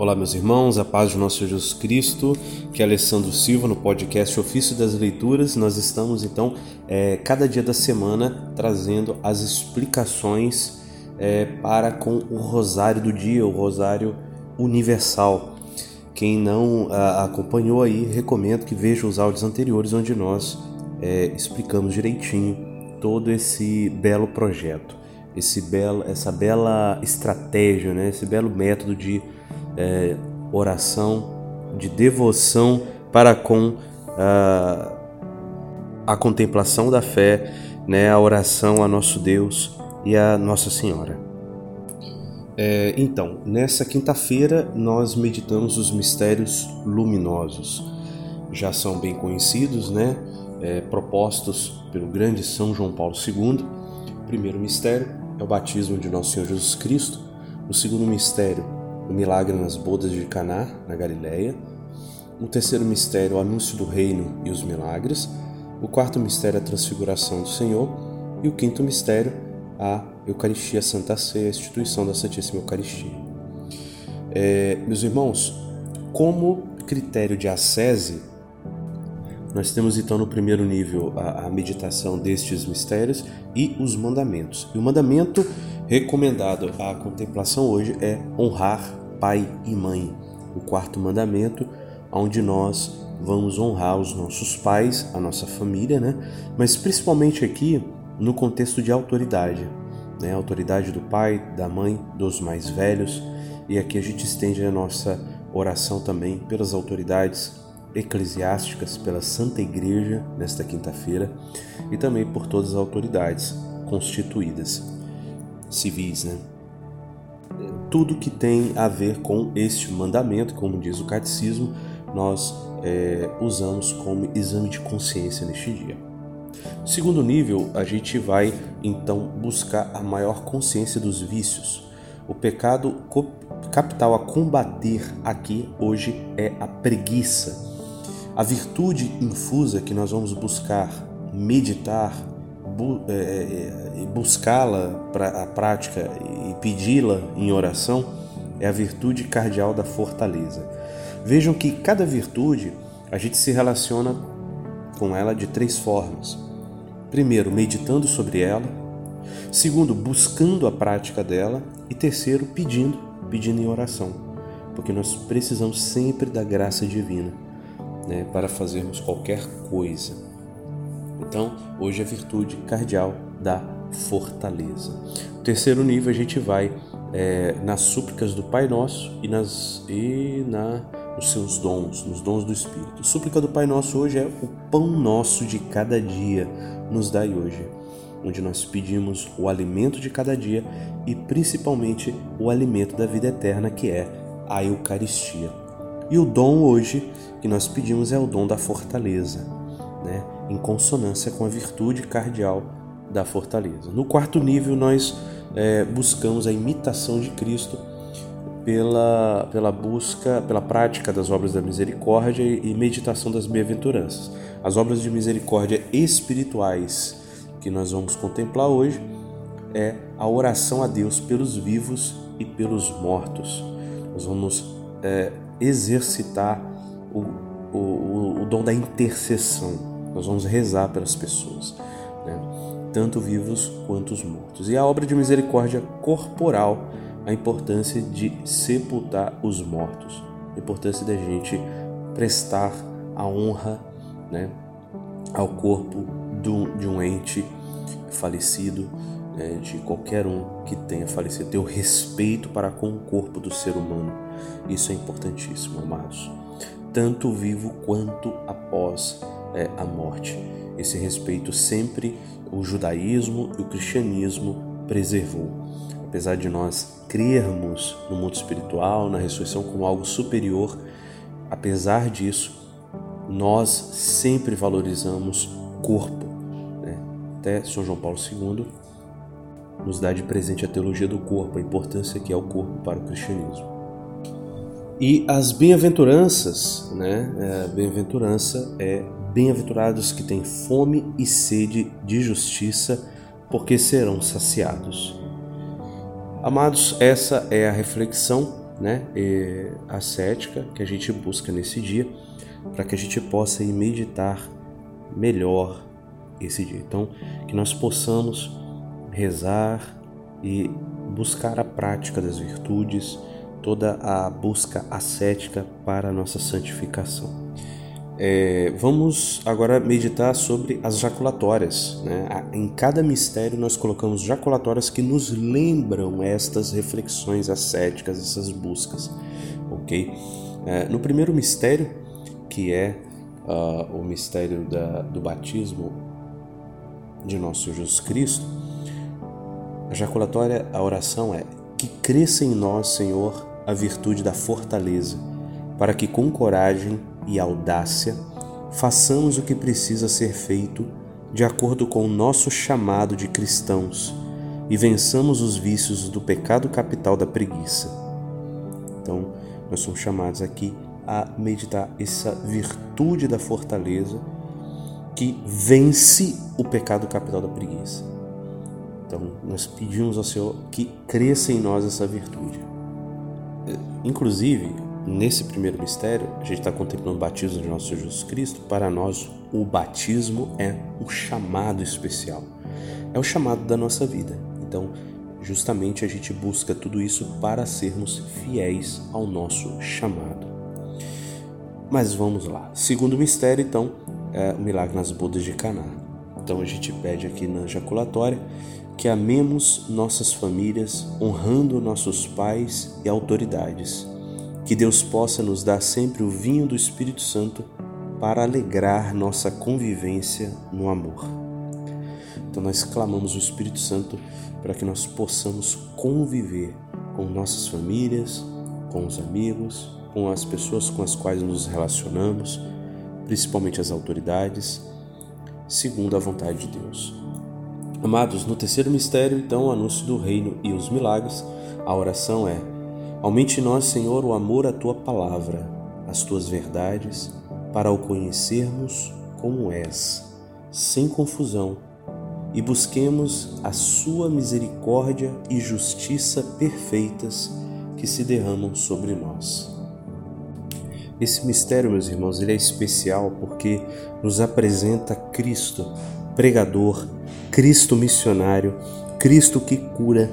Olá, meus irmãos, a paz do nosso Jesus Cristo, que é Alessandro Silva no podcast Ofício das Leituras. Nós estamos então, é, cada dia da semana, trazendo as explicações é, para com o Rosário do Dia, o Rosário Universal. Quem não a, acompanhou aí, recomendo que veja os áudios anteriores, onde nós é, explicamos direitinho todo esse belo projeto, esse belo, essa bela estratégia, né, esse belo método de é, oração, de devoção para com a, a contemplação da fé, né, a oração a nosso Deus e a Nossa Senhora. É, então, nessa quinta-feira nós meditamos os mistérios luminosos. Já são bem conhecidos, né? É, propostos pelo grande São João Paulo II. O primeiro mistério é o batismo de Nosso Senhor Jesus Cristo. O segundo mistério o milagre nas bodas de Caná, na Galileia. O terceiro mistério, o anúncio do reino e os milagres. O quarto mistério, a transfiguração do Senhor. E o quinto mistério, a Eucaristia Santa Ceia, a instituição da Santíssima Eucaristia. É, meus irmãos, como critério de ascese, nós temos então no primeiro nível a, a, meditação destes mistérios e os mandamentos. E o mandamento recomendado à contemplação hoje é honrar pai e mãe. O quarto mandamento, onde nós vamos honrar os nossos pais, a nossa família, né? Mas principalmente aqui no contexto de autoridade, né? Autoridade do pai, da mãe, dos mais velhos. E aqui a gente estende a nossa oração também pelas autoridades eclesiásticas, pela Santa Igreja nesta quinta-feira e também por todas as autoridades constituídas civis, né? Tudo que tem a ver com este mandamento, como diz o catecismo, nós é, usamos como exame de consciência neste dia. Segundo nível, a gente vai então buscar a maior consciência dos vícios. O pecado capital a combater aqui hoje é a preguiça. A virtude infusa que nós vamos buscar meditar, buscá-la para a prática e pedi-la em oração é a virtude cardial da fortaleza. Vejam que cada virtude a gente se relaciona com ela de três formas. Primeiro, meditando sobre ela. Segundo, buscando a prática dela. E terceiro, pedindo, pedindo em oração. Porque nós precisamos sempre da graça divina né, para fazermos qualquer coisa. Então, hoje é a virtude cardial da fortaleza. O terceiro nível a gente vai é, nas súplicas do Pai Nosso e, nas, e na, nos seus dons, nos dons do Espírito. Súplica do Pai Nosso hoje é o pão nosso de cada dia, nos dai hoje, onde nós pedimos o alimento de cada dia e principalmente o alimento da vida eterna, que é a Eucaristia. E o dom hoje que nós pedimos é o dom da fortaleza, né? Em consonância com a virtude cardial da fortaleza. No quarto nível, nós é, buscamos a imitação de Cristo pela, pela busca, pela prática das obras da misericórdia e meditação das bem-aventuranças. As obras de misericórdia espirituais que nós vamos contemplar hoje é a oração a Deus pelos vivos e pelos mortos. Nós vamos é, exercitar o, o, o dom da intercessão nós vamos rezar pelas pessoas, né? tanto vivos quanto os mortos. E a obra de misericórdia corporal, a importância de sepultar os mortos, a importância da gente prestar a honra né, ao corpo de um ente falecido, né, de qualquer um que tenha falecido, ter o respeito para com o corpo do ser humano. Isso é importantíssimo, amados. Tanto vivo quanto após é, a morte. Esse respeito sempre o judaísmo e o cristianismo preservou. Apesar de nós crermos no mundo espiritual, na ressurreição como algo superior, apesar disso, nós sempre valorizamos corpo. Né? Até São João Paulo II nos dá de presente a teologia do corpo, a importância que é o corpo para o cristianismo. E as bem-aventuranças, né? A é, bem-aventurança é Bem-aventurados que têm fome e sede de justiça, porque serão saciados. Amados, essa é a reflexão né, ascética que a gente busca nesse dia, para que a gente possa meditar melhor esse dia. Então, que nós possamos rezar e buscar a prática das virtudes, toda a busca ascética para a nossa santificação. É, vamos agora meditar sobre as jaculatórias. Né? Em cada mistério nós colocamos jaculatórias que nos lembram estas reflexões ascéticas, essas buscas, ok? É, no primeiro mistério, que é uh, o mistério da, do batismo de nosso Jesus Cristo, a jaculatória, a oração é que cresça em nós, Senhor, a virtude da fortaleza, para que com coragem e audácia, façamos o que precisa ser feito de acordo com o nosso chamado de cristãos e vençamos os vícios do pecado capital da preguiça. Então, nós somos chamados aqui a meditar essa virtude da fortaleza que vence o pecado capital da preguiça. Então, nós pedimos ao Senhor que cresça em nós essa virtude. Inclusive, Nesse primeiro mistério, a gente está contemplando o batismo de nosso Jesus Cristo. Para nós, o batismo é um chamado especial, é o chamado da nossa vida. Então, justamente a gente busca tudo isso para sermos fiéis ao nosso chamado. Mas vamos lá. Segundo mistério, então, é o milagre nas bodas de Caná. Então a gente pede aqui na jaculatória que amemos nossas famílias, honrando nossos pais e autoridades que Deus possa nos dar sempre o vinho do Espírito Santo para alegrar nossa convivência no amor. Então nós clamamos o Espírito Santo para que nós possamos conviver com nossas famílias, com os amigos, com as pessoas com as quais nos relacionamos, principalmente as autoridades, segundo a vontade de Deus. Amados, no terceiro mistério, então, o anúncio do reino e os milagres, a oração é Aumente em nós, Senhor, o amor à tua palavra, às tuas verdades, para o conhecermos como és, sem confusão, e busquemos a sua misericórdia e justiça perfeitas que se derramam sobre nós. Esse mistério, meus irmãos, ele é especial porque nos apresenta Cristo, pregador, Cristo missionário, Cristo que cura,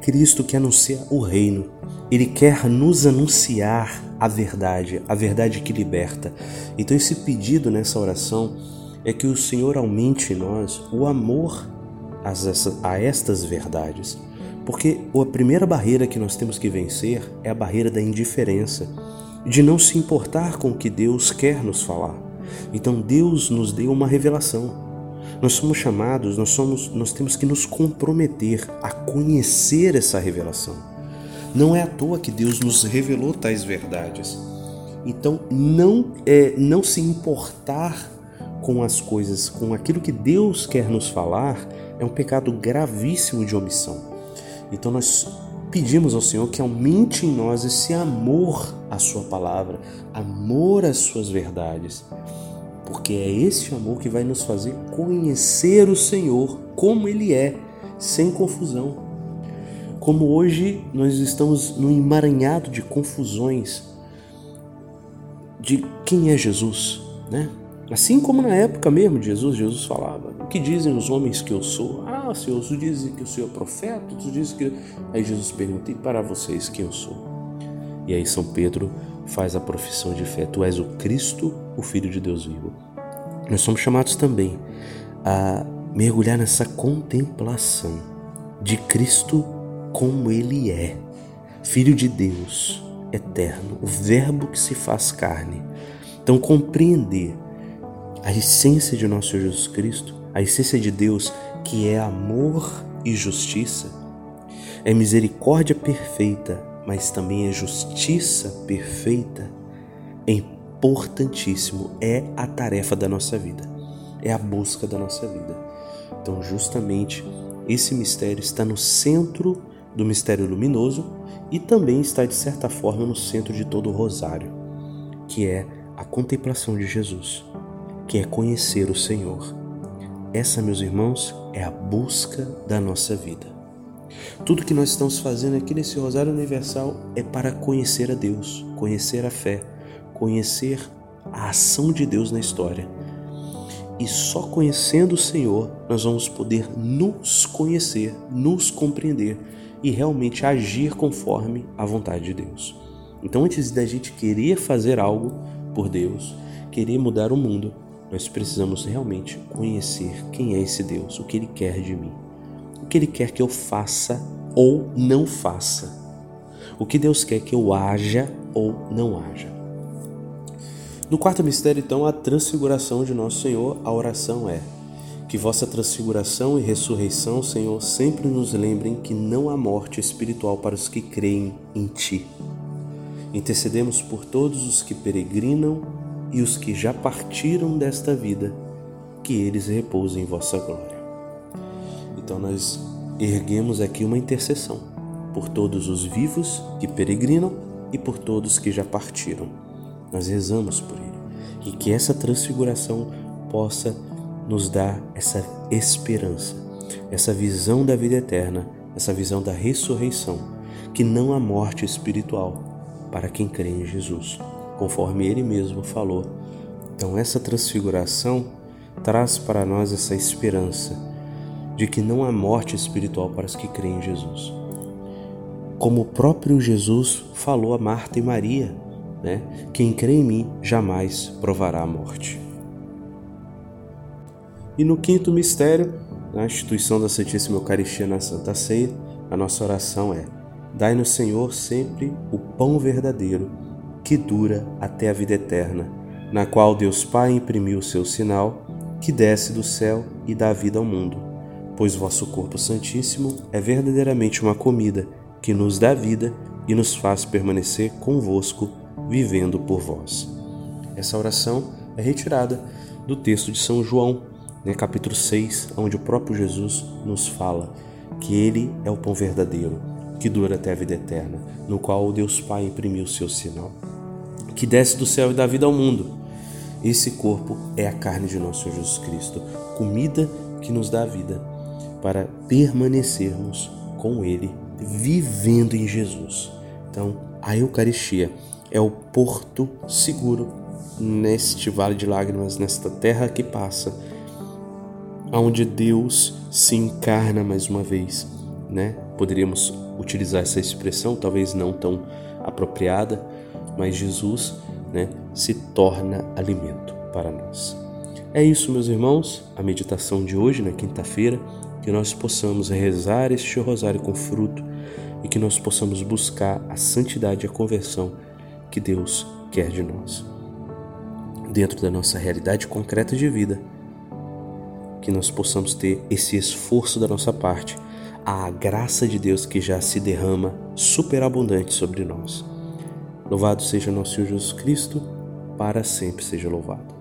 Cristo que anuncia o reino ele quer nos anunciar a verdade, a verdade que liberta. Então, esse pedido nessa oração é que o Senhor aumente em nós o amor a estas verdades. Porque a primeira barreira que nós temos que vencer é a barreira da indiferença, de não se importar com o que Deus quer nos falar. Então, Deus nos deu uma revelação. Nós somos chamados, nós somos, nós temos que nos comprometer a conhecer essa revelação. Não é à toa que Deus nos revelou tais verdades. Então, não é não se importar com as coisas, com aquilo que Deus quer nos falar, é um pecado gravíssimo de omissão. Então nós pedimos ao Senhor que aumente em nós esse amor à sua palavra, amor às suas verdades, porque é esse amor que vai nos fazer conhecer o Senhor como ele é, sem confusão como hoje nós estamos no emaranhado de confusões de quem é Jesus, né? Assim como na época mesmo de Jesus, Jesus falava: O que dizem os homens que eu sou? Ah, Senhor, tu dizem que eu sou profeta, tu dizes que. Aí Jesus pergunta: E para vocês quem eu sou? E aí São Pedro faz a profissão de fé: Tu és o Cristo, o Filho de Deus vivo. Nós somos chamados também a mergulhar nessa contemplação de Cristo como ele é, Filho de Deus, eterno, o Verbo que se faz carne. Então, compreender a essência de nosso Jesus Cristo, a essência de Deus, que é amor e justiça, é misericórdia perfeita, mas também é justiça perfeita, é importantíssimo, é a tarefa da nossa vida, é a busca da nossa vida. Então, justamente, esse mistério está no centro do mistério luminoso e também está, de certa forma, no centro de todo o rosário, que é a contemplação de Jesus, que é conhecer o Senhor. Essa, meus irmãos, é a busca da nossa vida. Tudo que nós estamos fazendo aqui nesse Rosário Universal é para conhecer a Deus, conhecer a fé, conhecer a ação de Deus na história. E só conhecendo o Senhor nós vamos poder nos conhecer, nos compreender e realmente agir conforme a vontade de Deus. Então, antes da gente querer fazer algo por Deus, querer mudar o mundo, nós precisamos realmente conhecer quem é esse Deus, o que ele quer de mim, o que ele quer que eu faça ou não faça, o que Deus quer que eu haja ou não haja. No quarto mistério, então, a transfiguração de nosso Senhor, a oração é: que vossa transfiguração e ressurreição, Senhor, sempre nos lembrem que não há morte espiritual para os que creem em Ti. Intercedemos por todos os que peregrinam e os que já partiram desta vida, que eles repousem em vossa glória. Então, nós erguemos aqui uma intercessão por todos os vivos que peregrinam e por todos que já partiram nós rezamos por ele. E que essa transfiguração possa nos dar essa esperança, essa visão da vida eterna, essa visão da ressurreição, que não há morte espiritual para quem crê em Jesus, conforme ele mesmo falou. Então, essa transfiguração traz para nós essa esperança de que não há morte espiritual para os que creem em Jesus. Como o próprio Jesus falou a Marta e Maria né? Quem crê em mim jamais provará a morte. E no quinto mistério, na instituição da Santíssima Eucaristia na Santa Ceia, a nossa oração é: Dai-nos, Senhor, sempre o pão verdadeiro que dura até a vida eterna, na qual Deus Pai imprimiu o seu sinal, que desce do céu e dá vida ao mundo. Pois vosso corpo santíssimo é verdadeiramente uma comida que nos dá vida e nos faz permanecer convosco vivendo por vós. Essa oração é retirada do texto de São João, né, capítulo 6, onde o próprio Jesus nos fala que ele é o pão verdadeiro, que dura até a vida eterna, no qual o Deus Pai imprimiu o seu sinal, que desce do céu e dá vida ao mundo. Esse corpo é a carne de nosso Jesus Cristo, comida que nos dá vida, para permanecermos com Ele, vivendo em Jesus. Então, a Eucaristia é o porto seguro neste vale de lágrimas, nesta terra que passa, onde Deus se encarna mais uma vez, né? Poderíamos utilizar essa expressão, talvez não tão apropriada, mas Jesus, né, se torna alimento para nós. É isso, meus irmãos, a meditação de hoje, na quinta-feira, que nós possamos rezar este rosário com fruto e que nós possamos buscar a santidade e a conversão que Deus quer de nós. Dentro da nossa realidade concreta de vida, que nós possamos ter esse esforço da nossa parte, a graça de Deus que já se derrama superabundante sobre nós. Louvado seja nosso Senhor Jesus Cristo, para sempre seja louvado.